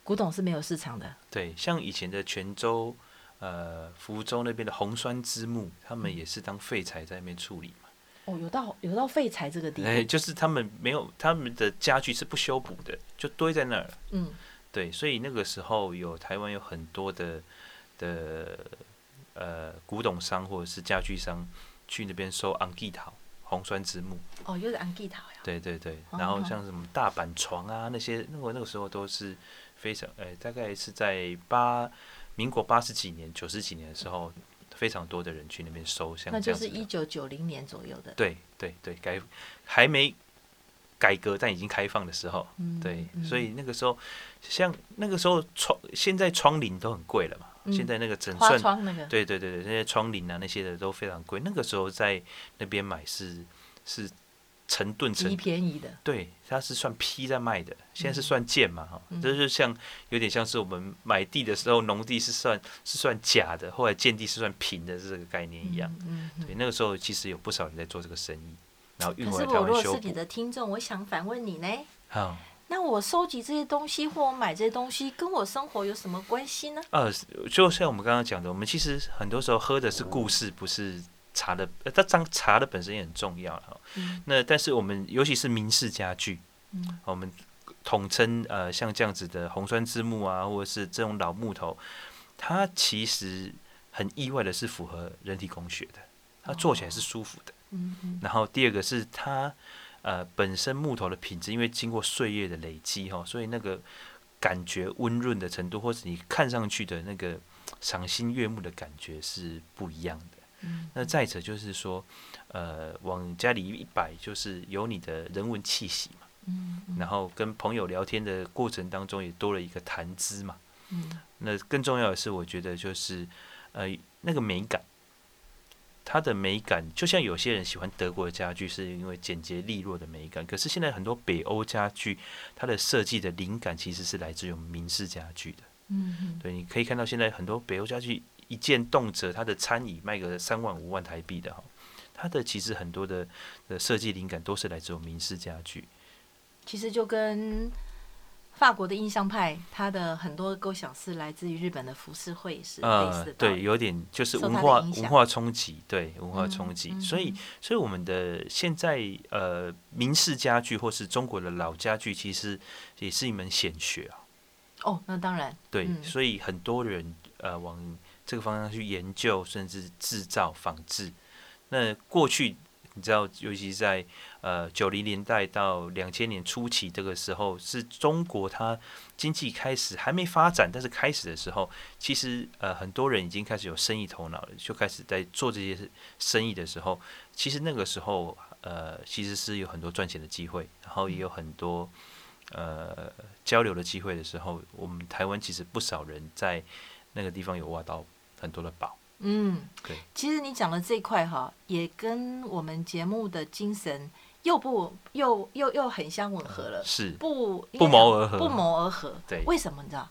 古董是没有市场的。对，像以前的泉州、呃福州那边的红酸枝木，他们也是当废材在那边处理嘛。哦，有到有到废材这个地方，哎，就是他们没有他们的家具是不修补的，就堆在那儿。嗯，对，所以那个时候有台湾有很多的的。呃，古董商或者是家具商去那边收红枝头、红酸枝木。哦，又是红枝头呀。对对对，然后像什么大板床啊那些，那我那个时候都是非常，哎、欸，大概是在八民国八十几年、九十几年的时候，非常多的人去那边收，像那就是一九九零年左右的。对对对，改还没改革但已经开放的时候，嗯、对，嗯、所以那个时候，像那个时候窗，现在窗帘都很贵了嘛。现在那个整算窗那个，对对对对，那些窗帘啊那些的都非常贵。那个时候在那边买是是成吨成便宜的，对，它是算批在卖的。现在是算件嘛哈，这就是像有点像是我们买地的时候，农地是算是算假的，后来建地是算平的这个概念一样。对，那个时候其实有不少人在做这个生意，然后运回台湾修补。可是我如果是你的听众，我想反问你呢？好。那我收集这些东西或我买这些东西，跟我生活有什么关系呢？呃，就像我们刚刚讲的，我们其实很多时候喝的是故事，不是茶的。呃，它这茶的本身也很重要哈。嗯。那但是我们尤其是明式家具，嗯，我们统称呃像这样子的红酸枝木啊，或者是这种老木头，它其实很意外的是符合人体工学的，它做起来是舒服的。嗯嗯。然后第二个是它。呃，本身木头的品质，因为经过岁月的累积哈，所以那个感觉温润的程度，或者你看上去的那个赏心悦目的感觉是不一样的。嗯，那再者就是说，呃，往家里一摆，就是有你的人文气息嘛。嗯，然后跟朋友聊天的过程当中，也多了一个谈资嘛。嗯，那更重要的是，我觉得就是呃，那个美感。它的美感，就像有些人喜欢德国的家具，是因为简洁利落的美感。可是现在很多北欧家具，它的设计的灵感其实是来自于明式家具的。嗯，对，你可以看到现在很多北欧家具一件动辄它的餐椅卖个三万五万台币的哈，它的其实很多的的设计灵感都是来自于明式家具。其实就跟。法国的印象派，它的很多构想是来自于日本的浮世绘，是类似的。对，有点就是文化文化冲击，对文化冲击。嗯、所以，所以我们的现在呃，明式家具或是中国的老家具，其实也是一门显学啊。哦，那当然。对，嗯、所以很多人呃往这个方向去研究，甚至制造仿制。那过去。你知道，尤其在呃九零年代到两千年初期这个时候，是中国它经济开始还没发展，但是开始的时候，其实呃很多人已经开始有生意头脑了，就开始在做这些生意的时候，其实那个时候呃其实是有很多赚钱的机会，然后也有很多呃交流的机会的时候，我们台湾其实不少人在那个地方有挖到很多的宝。嗯，对，其实你讲的这块哈，也跟我们节目的精神又不又又又很相吻合了，是。不不谋而合，不谋而合。对，为什么你知道？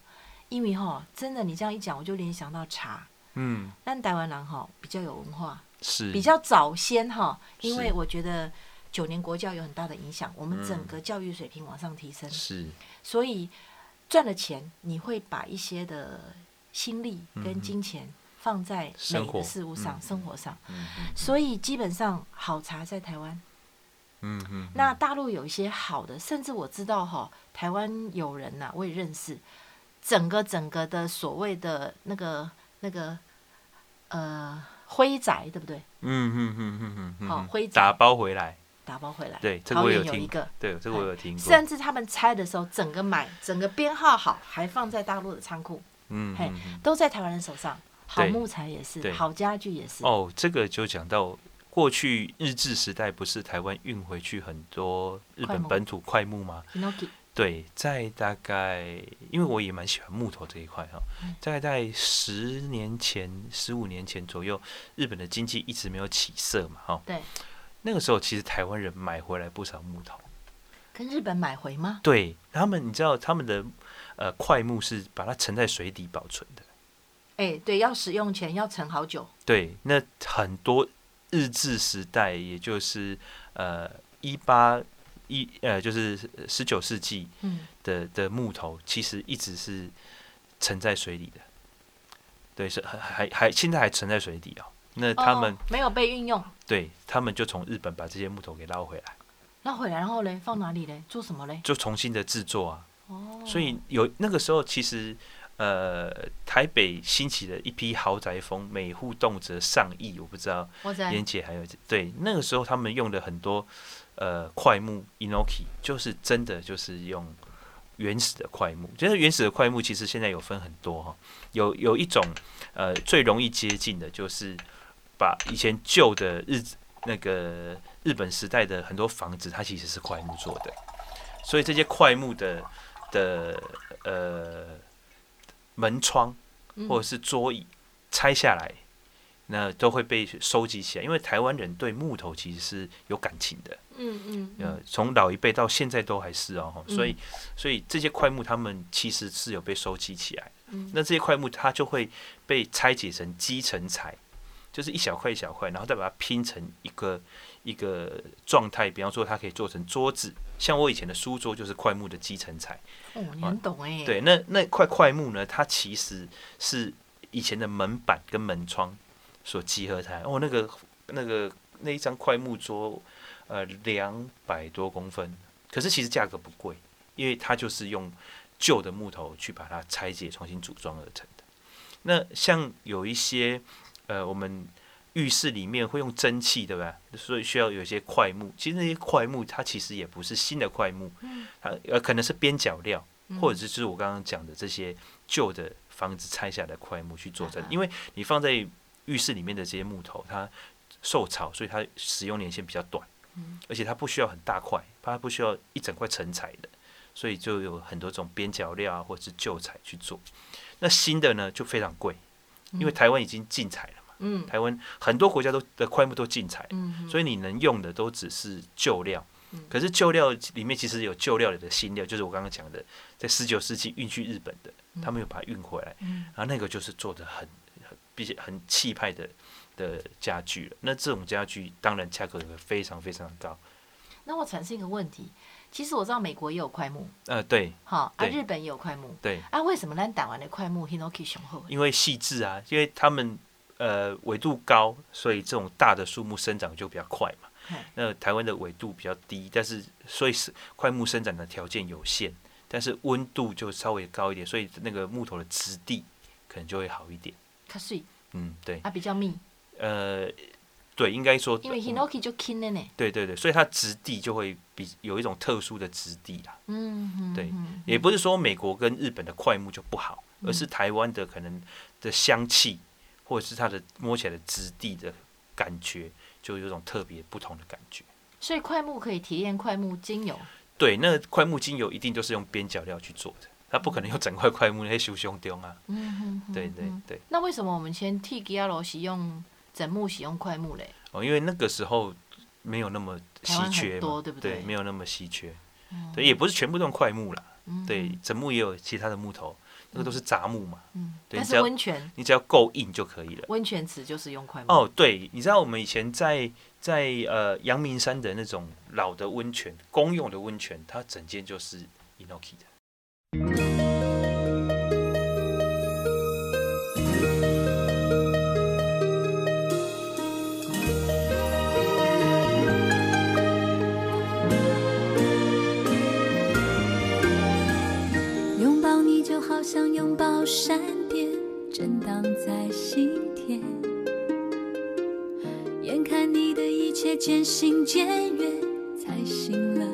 因为哈，真的你这样一讲，我就联想到茶。嗯，但台湾人哈比较有文化，是。比较早先哈，因为我觉得九年国教有很大的影响，我们整个教育水平往上提升，是，所以赚了钱，你会把一些的心力跟金钱。放在美的事物上，生活上，所以基本上好茶在台湾。嗯嗯，那大陆有一些好的，甚至我知道哈，台湾有人呐，我也认识，整个整个的所谓的那个那个呃灰宅，对不对？嗯嗯嗯嗯嗯。好，灰宅打包回来，打包回来。对，这个我有听。对，这个我有听过。甚至他们拆的时候，整个买，整个编号好，还放在大陆的仓库。嗯，嘿，都在台湾人手上。好木材也是，好家具也是。哦，这个就讲到过去日治时代，不是台湾运回去很多日本本土块木吗？对，在大概，因为我也蛮喜欢木头这一块哈，大概在十年前、十五年前左右，日本的经济一直没有起色嘛，哈。对。那个时候，其实台湾人买回来不少木头。跟日本买回吗？对，他们，你知道他们的呃块木是把它沉在水底保存的。哎、欸，对，要使用前要沉好久。对，那很多日治时代，也就是呃一八一呃，就是十九世纪的的木头，其实一直是沉在水里的。对，是还还还现在还沉在水底哦。那他们、哦、没有被运用。对，他们就从日本把这些木头给捞回来。捞回来，然后嘞，放哪里嘞？做什么嘞？就重新的制作啊。哦。所以有那个时候，其实。呃，台北兴起的一批豪宅风，每户动辄上亿，我不知道。妍姐还有对那个时候，他们用的很多呃块木，Inoki，就是真的就是用原始的块木。就是原始的块木，其实现在有分很多哈，有有一种呃最容易接近的，就是把以前旧的日那个日本时代的很多房子，它其实是块木做的，所以这些块木的的呃。门窗或者是桌椅拆下来，那都会被收集起来，因为台湾人对木头其实是有感情的。嗯嗯。呃，从老一辈到现在都还是哦，所以所以这些块木他们其实是有被收集起来。那这些块木它就会被拆解成基层材，就是一小块一小块，然后再把它拼成一个一个状态。比方说，它可以做成桌子。像我以前的书桌就是块木的基层材。哦，你很懂哎。对，那那块块木呢？它其实是以前的门板跟门窗所集合材。哦，那个那个那一张块木桌，呃，两百多公分，可是其实价格不贵，因为它就是用旧的木头去把它拆解、重新组装而成的。那像有一些呃，我们。浴室里面会用蒸汽，对吧？所以需要有一些块木。其实那些块木，它其实也不是新的块木，它呃可能是边角料，或者是就是我刚刚讲的这些旧的房子拆下来的块木去做成。因为你放在浴室里面的这些木头，它受潮，所以它使用年限比较短，而且它不需要很大块，它不需要一整块成材的，所以就有很多种边角料啊，或者是旧材去做。那新的呢就非常贵，因为台湾已经禁材了。嗯，台湾很多国家都的块木都禁采，嗯，所以你能用的都只是旧料。嗯，可是旧料里面其实有旧料里的新料，就是我刚刚讲的，在十九世纪运去日本的，他们又把它运回来，嗯，然后那个就是做的很很，并且很气派的的家具了。那这种家具当然价格也会非常非常高。那我产生一个问题，其实我知道美国也有块木，呃，对，好，啊，日本也有块木，对，啊，为什么咱打完的块木 Hinoki 雄厚？因为细致啊，因为他们。呃，纬度高，所以这种大的树木生长就比较快嘛。那台湾的纬度比较低，但是所以是快木生长的条件有限，但是温度就稍微高一点，所以那个木头的质地可能就会好一点。较水。嗯，对。啊，比较密。呃，对，应该说。因为 Hinoki 就轻了呢。对对对，所以它质地就会比有一种特殊的质地啦。嗯嗯。对，也不是说美国跟日本的快木就不好，而是台湾的可能的香气。或者是它的摸起来的质地的感觉，就有种特别不同的感觉。所以快木可以提炼快木精油。对，那快木精油一定都是用边角料去做的，它不可能用整块快木那些修胸丢啊。嗯哼。对对对。那为什么我们先替吉亚罗使用整木使用快木嘞？哦，因为那个时候没有那么稀缺嘛，对不对？对，没有那么稀缺。对，也不是全部都用快木啦。对，整木也有其他的木头。那个都是杂木嘛，嗯，但是温泉，你只要够硬就可以了。温泉池就是用块木。哦，对，你知道我们以前在在呃阳明山的那种老的温泉，公用的温泉，它整间就是 Inoki 的。想拥抱闪电，震荡在心田。眼看你的一切渐行渐远，才醒了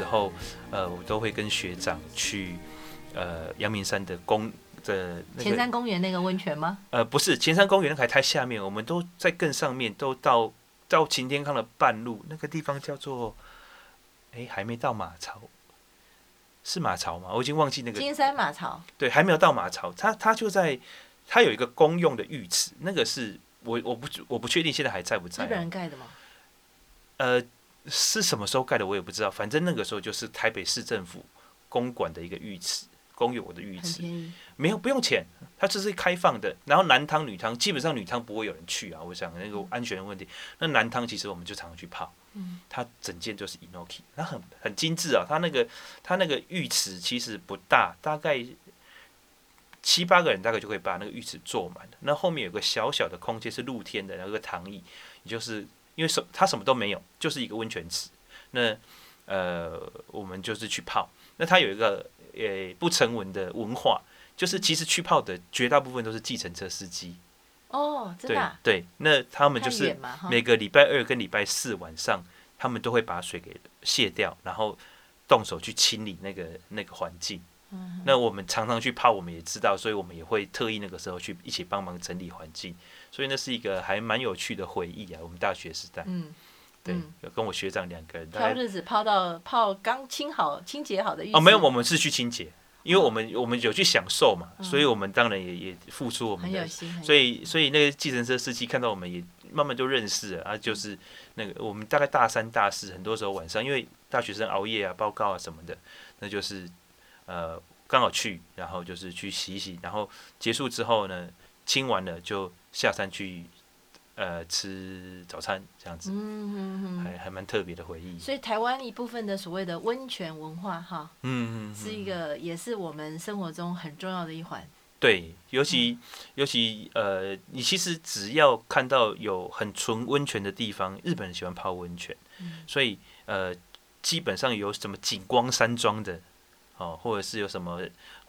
时候，呃，我都会跟学长去，呃，阳明山的公的那个前山公园那个温泉吗？呃，不是，前山公园那个还太下面，我们都在更上面，都到到擎天康的半路，那个地方叫做，哎，还没到马槽，是马槽吗？我已经忘记那个金山马槽。对，还没有到马槽，它它就在，它有一个公用的浴池，那个是我我不我不确定现在还在不在，啊？日本人盖的吗？呃。是什么时候盖的我也不知道，反正那个时候就是台北市政府公馆的一个浴池，公有的浴池，没有不用钱，它这是开放的。然后男汤女汤，基本上女汤不会有人去啊，我想那个安全的问题。那男汤其实我们就常常去泡，它整件就是 inoki，它很很精致啊，它那个它那个浴池其实不大，大概七八个人大概就可以把那个浴池坐满。那后面有个小小的空间是露天的，然后个躺椅，也就是。因为什它什么都没有，就是一个温泉池。那呃，我们就是去泡。那它有一个呃不成文的文化，就是其实去泡的绝大部分都是计程车司机。哦，真的、啊？对对，那他们就是每个礼拜二跟礼拜四晚上，他们都会把水给卸掉，然后动手去清理那个那个环境。嗯。那我们常常去泡，我们也知道，所以我们也会特意那个时候去一起帮忙整理环境。所以那是一个还蛮有趣的回忆啊，我们大学时代。嗯，对，有跟我学长两个人。挑日子泡到泡刚清好清洁好的浴。哦，没有，我们是去清洁，因为我们我们有去享受嘛，所以我们当然也也付出我们的。所以所以那个计程车司机看到我们也慢慢就认识了啊，就是那个我们大概大三大四，很多时候晚上因为大学生熬夜啊、报告啊什么的，那就是呃刚好去，然后就是去洗洗，然后结束之后呢，清完了就。下山去，呃，吃早餐这样子，嗯、还还蛮特别的回忆。所以台湾一部分的所谓的温泉文化，哈，嗯，是一个也是我们生活中很重要的一环。对，尤其、嗯、尤其呃，你其实只要看到有很纯温泉的地方，日本人喜欢泡温泉，嗯、所以呃，基本上有什么景光山庄的，哦，或者是有什么。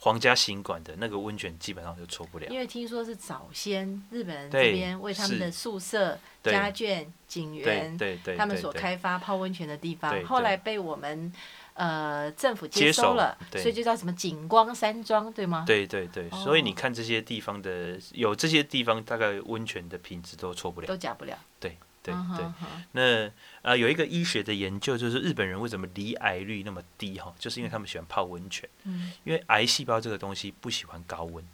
皇家行馆的那个温泉基本上就错不了，因为听说是早先日本人这边为他们的宿舍、家眷、景园，他们所开发泡温泉的地方，后来被我们呃政府接收了，所以就叫什么景光山庄，对吗？对对对，所以你看这些地方的有这些地方，大概温泉的品质都错不了，都假不了，对。对对，那啊、呃、有一个医学的研究，就是日本人为什么罹癌率那么低哈，就是因为他们喜欢泡温泉。嗯，因为癌细胞这个东西不喜欢高温，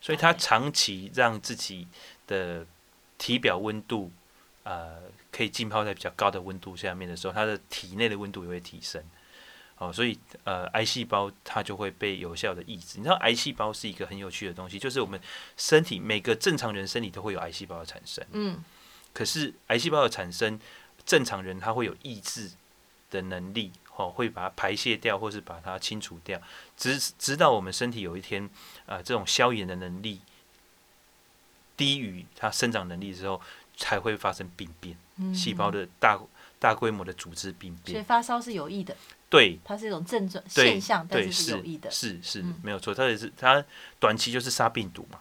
所以他长期让自己的体表温度呃可以浸泡在比较高的温度下面的时候，他的体内的温度也会提升。哦，所以呃癌细胞它就会被有效的抑制。你知道癌细胞是一个很有趣的东西，就是我们身体每个正常人身体都会有癌细胞的产生。嗯。可是癌细胞的产生，正常人他会有抑制的能力，哦，会把它排泄掉，或是把它清除掉。直直到我们身体有一天，啊、呃，这种消炎的能力低于它生长能力之后，才会发生病变，细胞的大大规模的组织病变。所以发烧是有益的，对，它是一种症状现象，对但是是有益的，是是，是没有错，它也是它短期就是杀病毒嘛。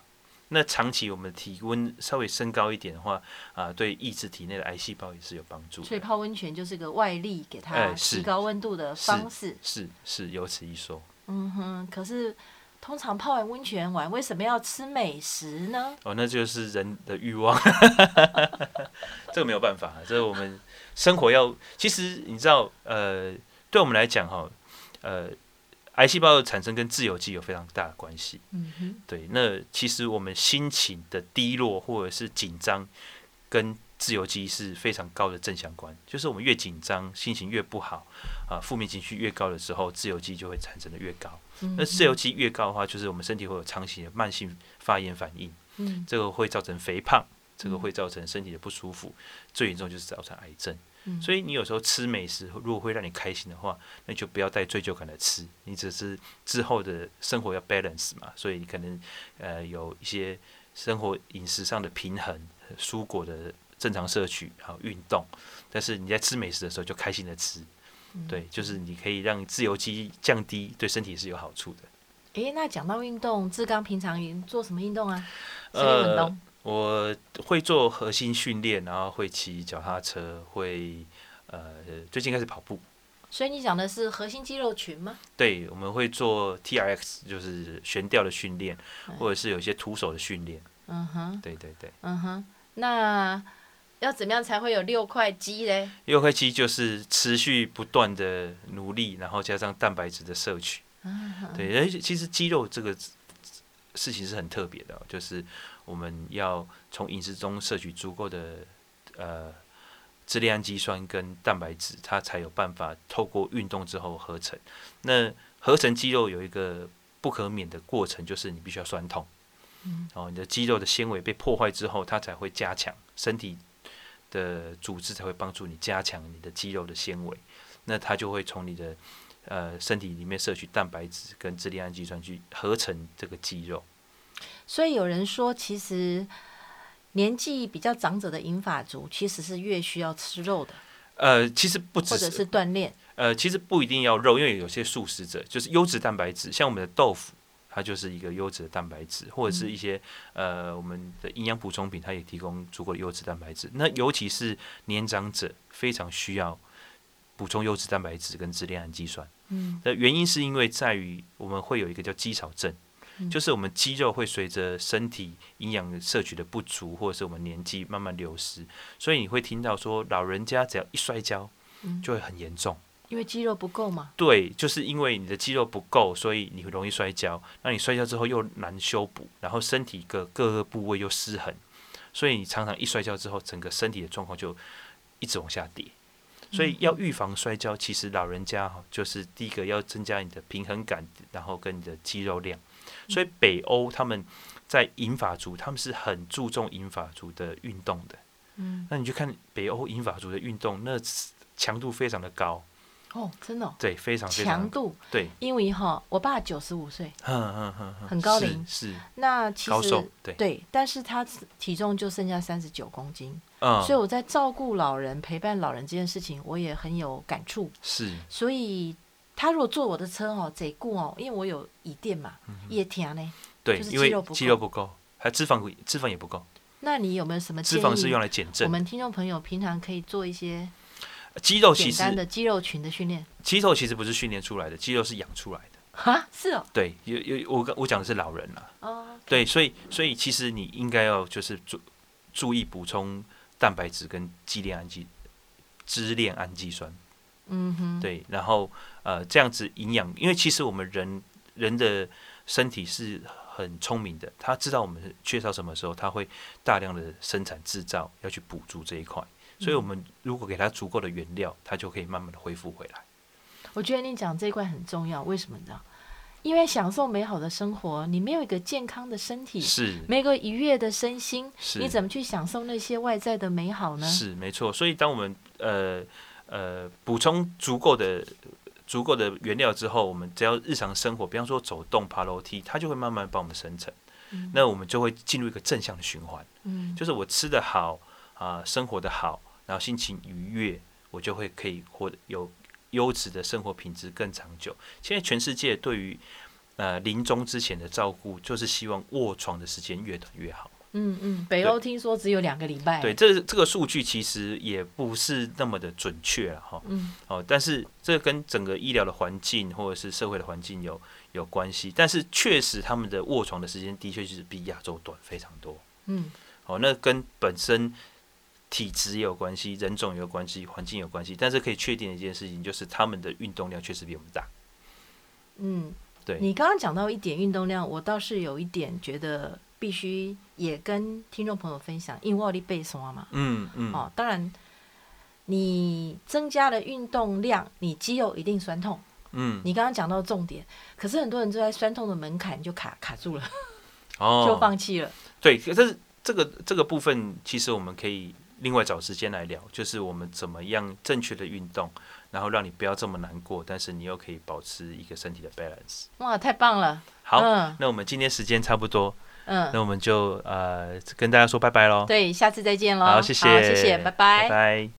那长期我们体温稍微升高一点的话，啊，对抑制体内的癌细胞也是有帮助。所以泡温泉就是个外力给它提高温度的方式。欸、是是，是，是有此一说。嗯哼，可是通常泡完温泉完，为什么要吃美食呢？哦，那就是人的欲望。这个没有办法，这是我们生活要。其实你知道，呃，对我们来讲哈，呃。癌细胞的产生跟自由基有非常大的关系。嗯哼，对，那其实我们心情的低落或者是紧张，跟自由基是非常高的正相关。就是我们越紧张，心情越不好，啊，负面情绪越高的时候，自由基就会产生的越高。那自由基越高的话，就是我们身体会有长期的慢性发炎反应。嗯，这个会造成肥胖，这个会造成身体的不舒服，最严重就是造成癌症。嗯、所以你有时候吃美食，如果会让你开心的话，那就不要带追究感来吃。你只是之后的生活要 balance 嘛，所以你可能呃有一些生活饮食上的平衡，蔬果的正常摄取，还有运动。但是你在吃美食的时候就开心的吃，嗯、对，就是你可以让自由基降低，对身体是有好处的。诶，那讲到运动，志刚平常做什么运动啊？呃。我会做核心训练，然后会骑脚踏车，会呃最近开始跑步。所以你讲的是核心肌肉群吗？对，我们会做 TRX，就是悬吊的训练，嗯、或者是有一些徒手的训练。嗯哼。对对对。嗯哼。那要怎么样才会有六块肌嘞？六块肌就是持续不断的努力，然后加上蛋白质的摄取。嗯哼。对，而且其实肌肉这个事情是很特别的，就是。我们要从饮食中摄取足够的呃支链氨基酸跟蛋白质，它才有办法透过运动之后合成。那合成肌肉有一个不可免的过程，就是你必须要酸痛。嗯，哦，你的肌肉的纤维被破坏之后，它才会加强身体的组织，才会帮助你加强你的肌肉的纤维。那它就会从你的呃身体里面摄取蛋白质跟支链氨基酸去合成这个肌肉。所以有人说，其实年纪比较长者的银发族，其实是越需要吃肉的。呃，其实不只是，或者是锻炼。呃，其实不一定要肉，因为有些素食者就是优质蛋白质，像我们的豆腐，它就是一个优质的蛋白质，或者是一些、嗯、呃我们的营养补充品，它也提供足够的优质蛋白质。那尤其是年长者，非常需要补充优质蛋白质跟支链氨基酸。嗯，的原因是因为在于我们会有一个叫肌少症。就是我们肌肉会随着身体营养摄取的不足，或者是我们年纪慢慢流失，所以你会听到说，老人家只要一摔跤，就会很严重。因为肌肉不够嘛。对，就是因为你的肌肉不够，所以你会容易摔跤。那你摔跤之后又难修补，然后身体各各个部位又失衡，所以你常常一摔跤之后，整个身体的状况就一直往下跌。所以要预防摔跤，其实老人家哈，就是第一个要增加你的平衡感，然后跟你的肌肉量。所以北欧他们在银法族，他们是很注重银法族的运动的。嗯，那你去看北欧银法族的运动，那强度非常的高。哦，真的、哦。对，非常强度。对，因为哈，我爸九十五岁，很很高龄，是。那其实对，对，但是他体重就剩下三十九公斤。嗯。所以我在照顾老人、陪伴老人这件事情，我也很有感触。是。所以。他如果坐我的车哦，贼顾哦，因为我有椅垫嘛，也甜呢。对，因为肌肉不够，还有脂肪脂肪也不够。那你有没有什么建议？脂肪是用来减震。我们听众朋友平常可以做一些肌肉其实简单的肌肉群的训练。肌肉其实不是训练出来的，肌肉是养出来的。哈，是哦。对，有有我我讲的是老人啦。哦。对，所以所以其实你应该要就是注注意补充蛋白质跟肌链氨基支链氨基酸。嗯哼。对，然后。呃，这样子营养，因为其实我们人人的身体是很聪明的，他知道我们缺少什么时候，他会大量的生产制造，要去补足这一块。所以，我们如果给他足够的原料，他就可以慢慢的恢复回来。我觉得你讲这一块很重要，为什么呢？因为享受美好的生活，你没有一个健康的身体，是没有一个愉悦的身心，是你怎么去享受那些外在的美好呢？是没错。所以，当我们呃呃补充足够的。足够的原料之后，我们只要日常生活，比方说走动、爬楼梯，它就会慢慢帮我们生成。嗯、那我们就会进入一个正向的循环。嗯，就是我吃的好啊、呃，生活的好，然后心情愉悦，我就会可以活得有优质的生活品质更长久。现在全世界对于呃临终之前的照顾，就是希望卧床的时间越短越好。嗯嗯，北欧听说只有两个礼拜。对，这这个数据其实也不是那么的准确了哈。嗯。哦，但是这跟整个医疗的环境或者是社会的环境有有关系。但是确实他们的卧床的时间的确就是比亚洲短非常多。嗯。哦，那跟本身体质也有关系，人种也有关系，环境有关系。但是可以确定的一件事情就是他们的运动量确实比我们大。嗯，对。你刚刚讲到一点运动量，我倒是有一点觉得。必须也跟听众朋友分享，因为我力背酸嘛。嗯嗯。哦，当然，你增加了运动量，你肌肉一定酸痛。嗯。你刚刚讲到重点，可是很多人就在酸痛的门槛就卡卡住了，哦，就放弃了。对，可是这个这个部分，其实我们可以另外找时间来聊，就是我们怎么样正确的运动，然后让你不要这么难过，但是你又可以保持一个身体的 balance。哇，太棒了。好，那我们今天时间差不多。嗯，那我们就呃跟大家说拜拜喽。对，下次再见喽。好，谢谢，谢谢，拜拜，拜,拜。